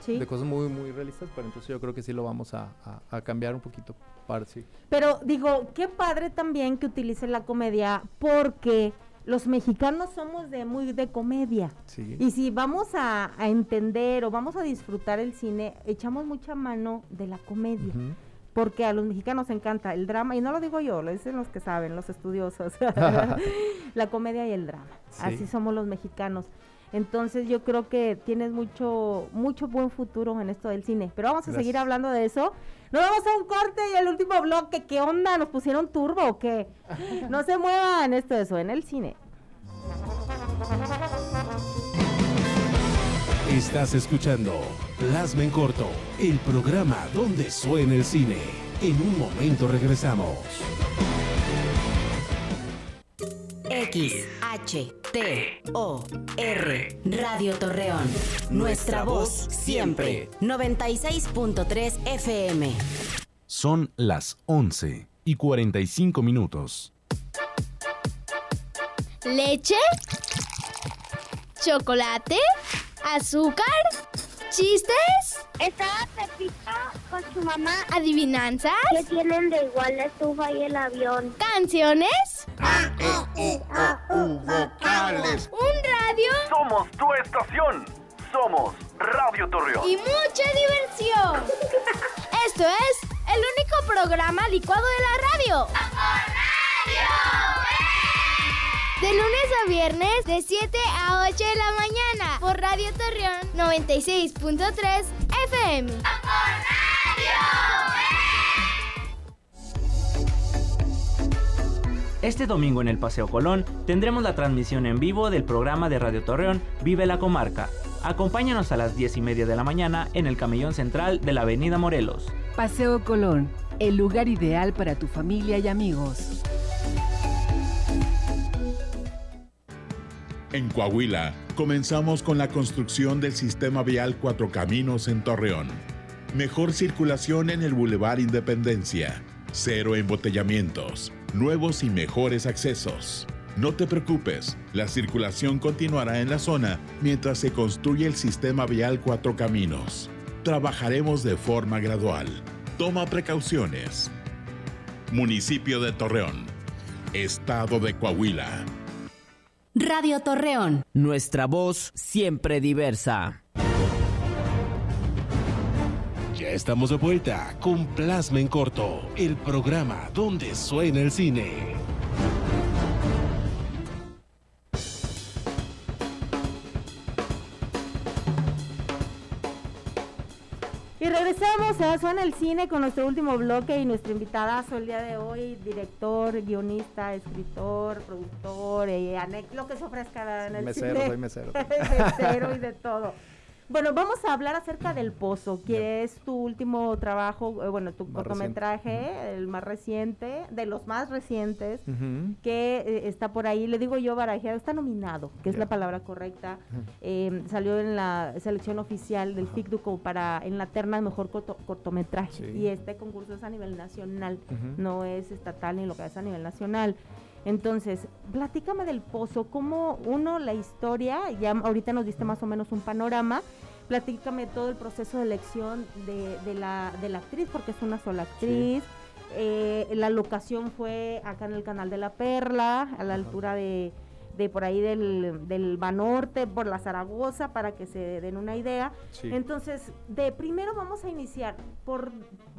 de cosas muy, muy realistas, pero entonces yo creo que sí lo vamos a, a, cambiar un poquito para sí. Pero digo, qué padre también que utilice la comedia porque los mexicanos somos de muy de comedia. Y si vamos a, entender o vamos a disfrutar el cine, echamos mucha mano de la comedia. Porque a los mexicanos encanta el drama, y no lo digo yo, lo dicen los que saben, los estudiosos. la comedia y el drama. Así somos los mexicanos. Entonces yo creo que tienes mucho, mucho buen futuro en esto del cine. Pero vamos a seguir hablando de eso. Nos vamos a un corte y el último bloque. ¿Qué onda? ¿Nos pusieron turbo o qué? No se muevan, esto eso en el cine. Estás escuchando Plasma en Corto, el programa donde suena el cine. En un momento regresamos. X, H, T, O, R, Radio Torreón. Nuestra voz siempre. 96.3 FM. Son las 11 y 45 minutos. ¿Leche? ¿Chocolate? ¿Azúcar? ¿Chistes? Estaba Pepita con su mamá. ¿Adivinanzas? ¿Qué tienen de igual la estufa y el avión? ¿Canciones? vocales. ¿Un radio? Somos tu estación. Somos Radio Torreón. Y mucha diversión. Esto es el único programa licuado de la radio. De lunes a viernes, de 7 a 8 de la mañana, por Radio Torreón 96.3 FM. Este domingo en el Paseo Colón tendremos la transmisión en vivo del programa de Radio Torreón Vive la Comarca. Acompáñanos a las 10 y media de la mañana en el camellón central de la Avenida Morelos. Paseo Colón, el lugar ideal para tu familia y amigos. En Coahuila, comenzamos con la construcción del sistema vial Cuatro Caminos en Torreón. Mejor circulación en el Boulevard Independencia. Cero embotellamientos. Nuevos y mejores accesos. No te preocupes, la circulación continuará en la zona mientras se construye el sistema vial Cuatro Caminos. Trabajaremos de forma gradual. Toma precauciones. Municipio de Torreón. Estado de Coahuila. Radio Torreón. Nuestra voz siempre diversa. Ya estamos de vuelta con Plasma en Corto, el programa donde suena el cine. Regresamos a Suena el Cine con nuestro último bloque y nuestro invitadazo el día de hoy, director, guionista, escritor, productor, eh, anex- lo que se ofrezca en el Mesero, cine. soy mesero. mesero y de todo. Bueno, vamos a hablar acerca del Pozo, que es tu último trabajo, eh, bueno, tu Más cortometraje, el más reciente, de los más recientes, que eh, está por ahí, le digo yo barajeado, está nominado, que es la palabra correcta. Eh, salió en la selección oficial del FICDU como para en la terna de mejor corto- cortometraje. Sí. Y este concurso es a nivel nacional, no es estatal ni lo que es a nivel nacional. Entonces, platícame del pozo, cómo uno, la historia, ya ahorita nos diste más o menos un panorama, platícame todo el proceso de elección de, de la, de la actriz, porque es una sola actriz. Eh, la locación fue acá en el canal de la Perla, a la altura de, de por ahí del, del Banorte, por la Zaragoza, para que se den una idea. Sí. Entonces, de primero vamos a iniciar por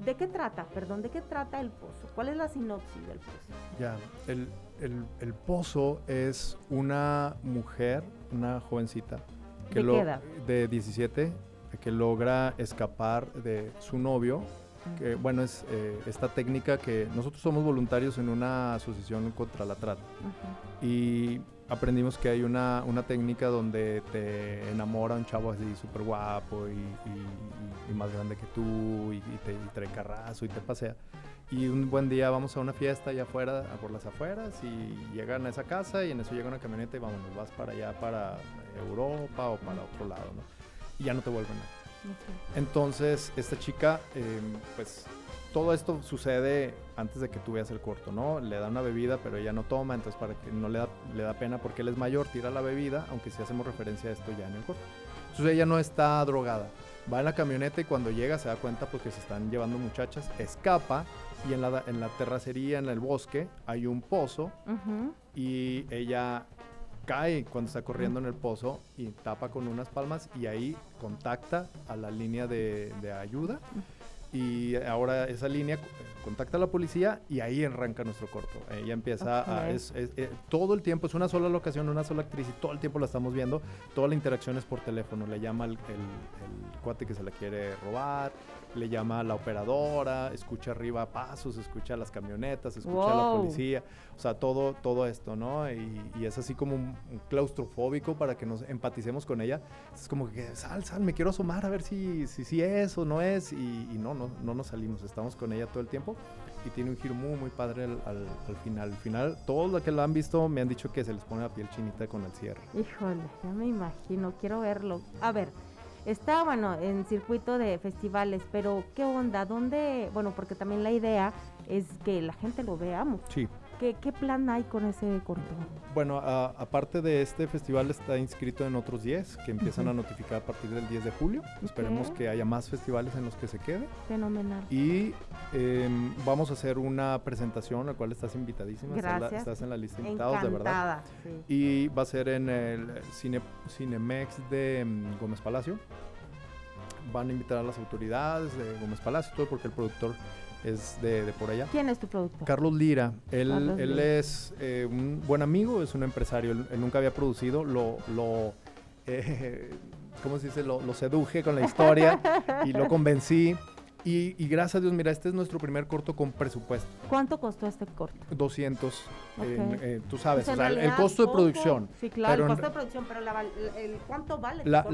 de qué trata, perdón, de qué trata el pozo, cuál es la sinopsis del pozo. Ya, el, el- el pozo es una mujer, una jovencita, que ¿De lo- qué edad? de 17, que logra escapar de su novio. Que, bueno, es eh, esta técnica que nosotros somos voluntarios en una asociación contra la trata y aprendimos que hay una, una técnica donde te enamora un chavo así súper guapo y, y- y- más grande que tú y, y te y trae carrazo y te pasea. Y un buen día vamos a una fiesta allá afuera, a por las afueras y llegan a esa casa y en eso llega una camioneta y vámonos, vas para allá, para Europa o para otro lado, ¿no? Y ya no te vuelven a entonces, esta chica, eh, pues todo esto sucede antes de que tú veas el corto, ¿no? Le da una bebida, pero ella no toma, entonces para que no le da, le da pena porque él es mayor, tira la bebida, aunque sí hacemos referencia a esto ya en el corto. Entonces ella no está drogada. Va en la camioneta y cuando llega se da cuenta porque se están llevando muchachas, escapa y en la, en la terracería, en el bosque, hay un pozo y ella cae cuando está corriendo en el pozo y tapa con unas palmas y ahí contacta a la línea de, de ayuda y ahora esa línea contacta a la policía y ahí arranca nuestro corto. Ella empieza a... Es- es- eh, todo el tiempo, es una sola locación, una sola actriz y todo el tiempo la estamos viendo. Toda la interacción es por teléfono. Le llama el, el- el cuate que se la quiere robar, le llama a la operadora, escucha arriba pasos, escucha las camionetas, escucha a la policía. O sea, todo, todo esto, ¿no? Y, y es así como un, un claustrofóbico para que nos empaticemos con ella. Es como que, sal, sal, me quiero asomar a ver si, si, si es o no es. Y, y no, no, no nos salimos. Estamos con ella todo el tiempo. Y tiene un giro muy, muy padre al, al- al final. Al final, todos los que lo han visto me han dicho que se les pone la piel chinita con el cierre. Híjole, ya me imagino, quiero verlo. A ver, está bueno en circuito de festivales, pero ¿qué onda? ¿Dónde? Bueno, porque también la idea es que la gente lo vea. mu- Sí. ¿Qué, ¿Qué, plan hay con ese corto? Bueno, a, aparte de este festival está inscrito en otros 10 que empiezan uh -huh. a notificar a partir del 10 de julio. Okay. Esperemos que haya más festivales en los que se quede. Fenomenal. Y eh, vamos a hacer una presentación, a la cual estás invitadísima. Gracias. Estás, estás en la lista de invitados, Encantada, de verdad. Sí. Y va a ser en el Cine, Cinemex de um, Gómez Palacio. Van a invitar a las autoridades de Gómez Palacio, todo porque el productor es de, de, por allá. ¿Quién es tu productor? Carlos Lira. Él, Carlos él Lira. es eh, un buen amigo, es un empresario. Él, él nunca había producido, lo, lo eh, ¿cómo se dice? Lo, lo, seduje con la historia y lo convencí. Y, y, gracias a Dios, mira, este es nuestro primer corto con presupuesto. ¿Cuánto costó este corto? 200. Okay. Eh, tú sabes, pues o sea, el costo de producción. Sí, claro, el costo de producción, pero la, el, ¿cuánto vale? La,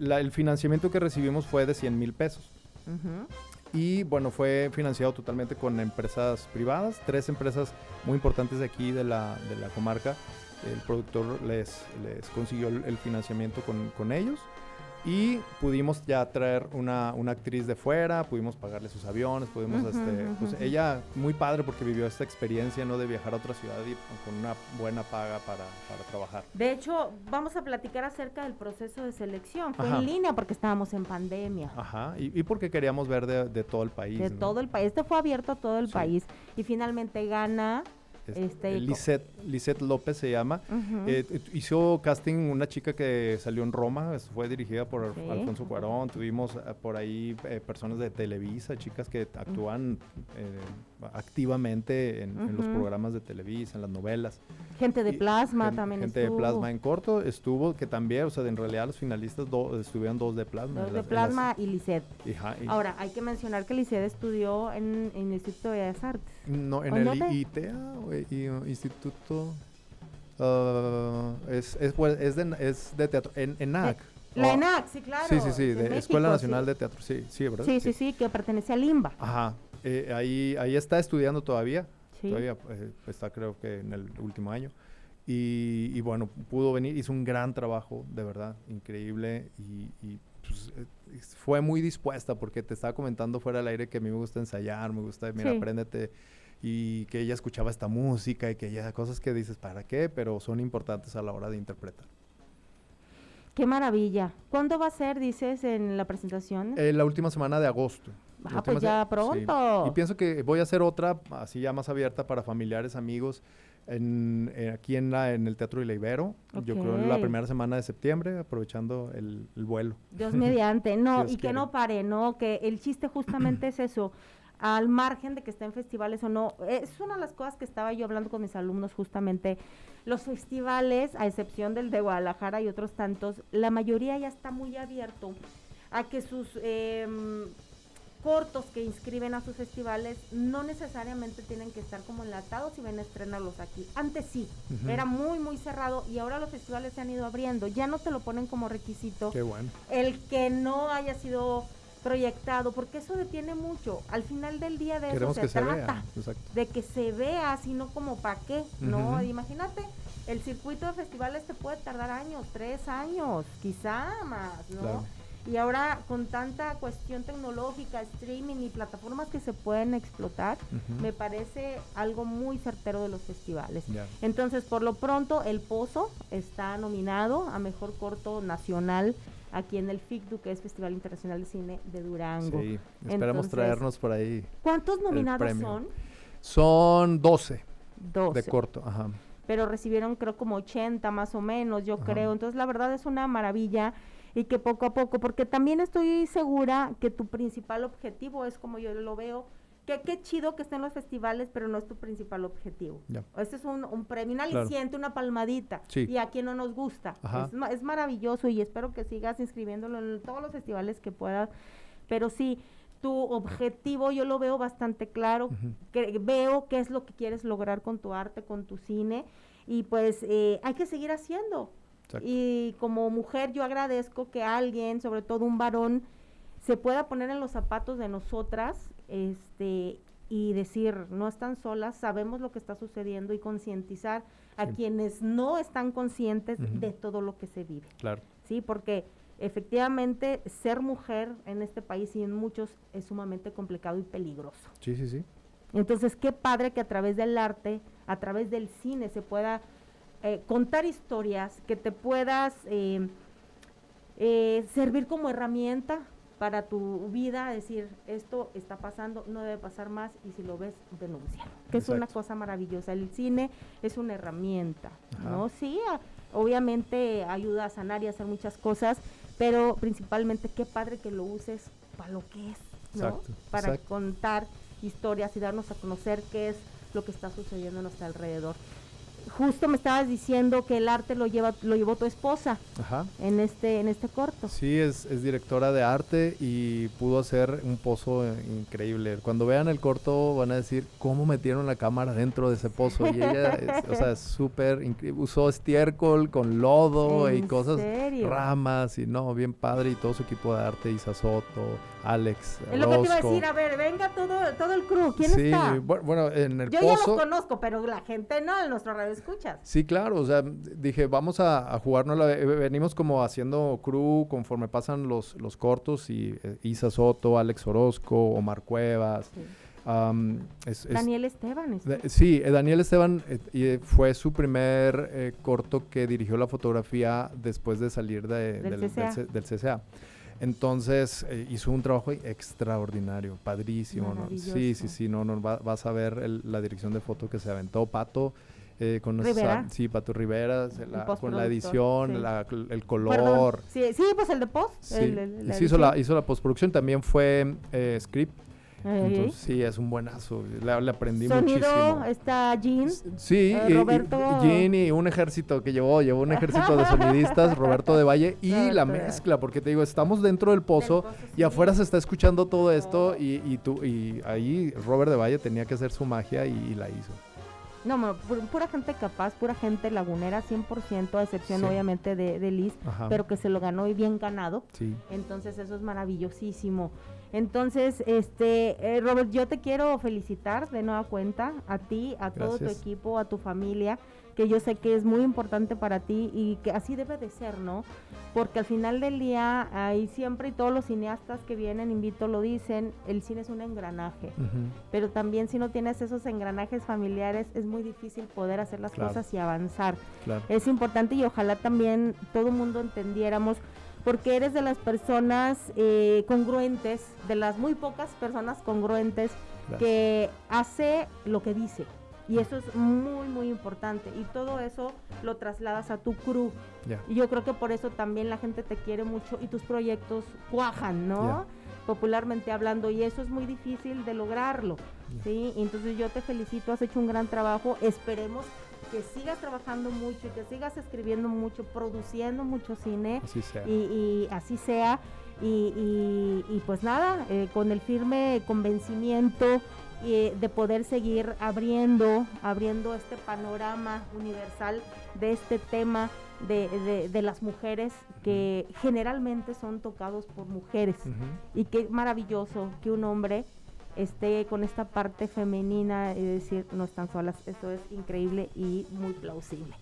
la, el financiamiento que recibimos fue de 100 mil pesos. Uh -huh. Y bueno, fue financiado totalmente con empresas privadas, tres empresas muy importantes de aquí, de la, de la comarca. El productor les, consiguió el, el financiamiento con, con, ellos y pudimos ya traer una, una, actriz de fuera, pudimos pagarle sus aviones, pudimos, uh -huh, este, uh -huh. pues ella muy padre porque vivió esta experiencia, ¿no? De viajar a otra ciudad y con una buena paga para, para trabajar. De hecho, vamos a platicar acerca del proceso de selección. Fue Ajá. en línea porque estábamos en pandemia. Ajá, y, y porque queríamos ver de, de todo el país. De ¿no? todo el país. Este fue abierto a todo el sí. país y finalmente gana este, Lisette, Lisette López se llama. Uh -huh. eh, hizo casting una chica que salió en Roma, fue dirigida por sí. Alfonso Cuarón. Tuvimos por ahí eh, personas de Televisa, chicas que actúan eh, activamente en, uh -huh. en, los programas de Televisa, en las novelas. Gente de plasma y, también Gente estuvo. de plasma en corto estuvo, que también, o sea, en realidad los finalistas do, estuvieron dos de plasma. Dos de plasma las, y y, Ahora, hay que mencionar que Lisette estudió en, en el Instituto de Bellas Artes. No, en el no ITEA, y, Instituto. Uh, es, es, es, de, es de teatro. En ENAC. La ENAC, sí, claro. Sí, sí, sí, de, México, Escuela Nacional sí. de Teatro, sí, sí, ¿verdad? Sí, sí, sí, que pertenece a Limba. Ajá. Eh, ahí, ahí está estudiando todavía. Sí. Todavía eh, está, creo que en el último año. Y, y, bueno, pudo venir, hizo un gran trabajo, de verdad, increíble. Y, y pues, eh, fue muy dispuesta, porque te estaba comentando fuera del aire que a mí me gusta ensayar, me gusta, mira, Sí. apréndete y que ella escuchaba esta música y que ella cosas que dices, ¿para qué? Pero son importantes a la hora de interpretar. Qué maravilla. ¿Cuándo va a ser, dices, en la presentación? Eh, la última semana de agosto. La ah, pues ya pronto. sí. Y pienso que voy a hacer otra, así ya más abierta para familiares, amigos, en, eh, aquí en, la, en el Teatro de la Ibero. Yo creo la Ok. primera semana de septiembre, aprovechando el, el vuelo. Dios mediante, no, Dios y que no pare, no, que el chiste justamente es eso, al margen de que esté en festivales o no, es una de las cosas que estaba yo hablando con mis alumnos justamente, los festivales, a excepción del de Guadalajara y otros tantos, la mayoría ya está muy abierto a que sus em, cortos que inscriben a sus festivales no necesariamente tienen que estar como enlatados y ven a estrenarlos aquí. Antes sí, era muy, muy cerrado y ahora los festivales se han ido abriendo. Ya no te lo ponen como requisito Qué bueno. el que no haya sido proyectado, porque eso detiene mucho. Al final del día de Queremos eso se trata, de que se vea, sino como para qué, ¿no? Imagínate, el circuito de festivales te puede tardar años, tres años, quizá más, ¿no? Claro. Y ahora con tanta cuestión tecnológica, streaming y plataformas que se pueden explotar, me parece algo muy certero de los festivales. Entonces, por lo pronto, El Pozo está nominado a Mejor Corto Nacional aquí en el FICDU, que es Festival Internacional de Cine de Durango. Sí, esperamos Entonces, traernos por ahí. ¿Cuántos nominados son? Son 12 12. de corto, ajá. Pero recibieron creo como 80 más o menos, yo Ajá. creo. Entonces, la verdad es una maravilla y que poco a poco, porque también estoy segura que tu principal objetivo es como yo lo veo, que qué chido que estén los festivales, pero no es tu principal objetivo. Este es un, un premio, un Claro. aliciente, una palmadita. Sí. Y a quien no nos gusta. Es, es maravilloso y espero que sigas inscribiéndolo en todos los festivales que puedas. Pero sí, tu objetivo yo lo veo bastante claro. Que veo qué es lo que quieres lograr con tu arte, con tu cine. Y pues eh, hay que seguir haciendo. Exacto. Y como mujer yo agradezco que alguien, sobre todo un varón, se pueda poner en los zapatos de nosotras este y decir, no están solas, sabemos lo que está sucediendo y concientizar a Sí. quienes no están conscientes de todo lo que se vive. Claro. Sí, porque efectivamente ser mujer en este país y en muchos es sumamente complicado y peligroso. Sí, sí, sí. Entonces, qué padre que a través del arte, a través del cine, se pueda eh, contar historias, que te puedas eh, eh, servir como herramienta para tu vida, decir, esto está pasando, no debe pasar más, y si lo ves, denuncia. Que es una cosa maravillosa. El cine es una herramienta, ¿no? Sí, obviamente ayuda a sanar y a hacer muchas cosas, pero principalmente qué padre que lo uses para lo que es, ¿no? para contar historias y darnos a conocer qué es lo que está sucediendo a nuestro alrededor justo me estabas diciendo que el arte lo lleva lo llevó tu esposa en este en este corto. Sí, es, es, directora de arte y pudo hacer un pozo increíble. Cuando vean el corto van a decir cómo metieron la cámara dentro de ese pozo y ella es, o sea, es súper usó estiércol con lodo y cosas ramas y no, bien padre y todo su equipo de arte Isa Soto, Alex. Es lo que te iba a decir, a ver, venga todo todo el crew, ¿quién sí, está? Bueno, en el Yo pozo ya los conozco, pero la gente no, en nuestro radio escuchas. Sí, claro, o sea, dije, vamos a, a jugarnos, la, eh, venimos como haciendo crew conforme pasan los, los cortos y eh, Isa Soto, Alex Orozco, Omar Cuevas. Daniel Esteban. sí, eh, Daniel Esteban fue su primer corto que dirigió la fotografía después de salir de, del, CCA. Entonces hizo un trabajo extraordinario, padrísimo. ¿no? Sí, sí, sí, no, no vas a ver la dirección de foto que se aventó Pato. Eh, con Rivera. sí, Pato Rivera, con la edición, el color. Sí, sí, pues el de post. Sí, hizo, la, hizo la postproducción, también fue eh, script. Entonces, sí, es un buenazo. Le, aprendí Sonido, muchísimo. está Jean. Sí, eh, Roberto. Jean y un ejército que llevó, llevó un ejército de sonidistas, Roberto de Valle, y la mezcla, porque te digo, estamos dentro del pozo, y afuera se está escuchando todo esto, y, y, tú, y ahí Robert de Valle tenía que hacer su magia y la hizo. No, pura gente capaz, pura gente lagunera, 100%, a excepción obviamente de, de Liz, pero que se lo ganó y bien ganado. Sí. Entonces eso es maravillosísimo. Entonces, este, eh, Robert, yo te quiero felicitar de nueva cuenta a ti, a todo tu equipo, a tu familia que yo sé que es muy importante para ti y que así debe de ser, ¿no? Porque al final del día, ahí siempre y todos los cineastas que vienen, invito, lo dicen, el cine es un engranaje, pero también si no tienes esos engranajes familiares, es muy difícil poder hacer las cosas y avanzar. Es importante y ojalá también todo el mundo entendiéramos porque eres de las personas eh, congruentes, de las muy pocas personas congruentes que hace lo que dice. Y eso es muy, muy importante. Y todo eso lo trasladas a tu crew. Y yo creo que por eso también la gente te quiere mucho y tus proyectos cuajan, ¿no? Popularmente hablando. Y eso es muy difícil de lograrlo. ¿sí? entonces yo te felicito, has hecho un gran trabajo. Esperemos que sigas trabajando mucho y que sigas escribiendo mucho, produciendo mucho cine. Así sea. Y, así sea. Y, y, pues nada, eh, con el firme convencimiento de poder seguir abriendo, abriendo este panorama universal de este tema de, de, las mujeres que generalmente son tocados por mujeres. Y qué maravilloso que un hombre esté con esta parte femenina y decir no están solas. Esto es increíble y muy plausible.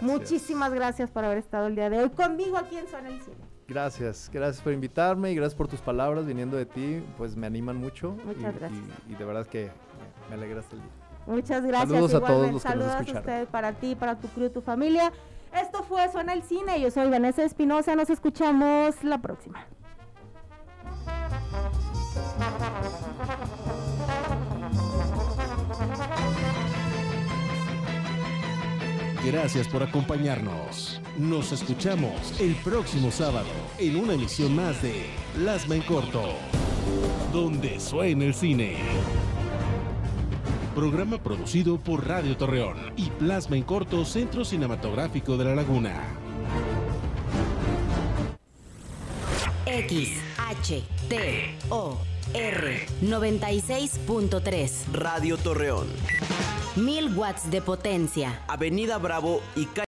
Muchísimas gracias por haber estado el día de hoy conmigo aquí en Zona el Cine. Gracias, gracias por invitarme y gracias por tus palabras viniendo de ti, pues me animan mucho. Muchas gracias. Y, de verdad que me alegraste el día. Muchas gracias. Saludos a todos los que Saludos nos a ustedes, para ti, para tu crew, tu familia. Esto fue Suena el Cine. Yo soy Vanessa Espinosa. Nos escuchamos la próxima. Gracias por acompañarnos. Nos escuchamos el próximo sábado en una emisión más de Plasma en Corto, donde suena el cine. Programa producido por Radio Torreón y Plasma en Corto Centro Cinematográfico de la Laguna. X H T O R 96.3 Radio Torreón. 1000 watts de potencia. Avenida Bravo y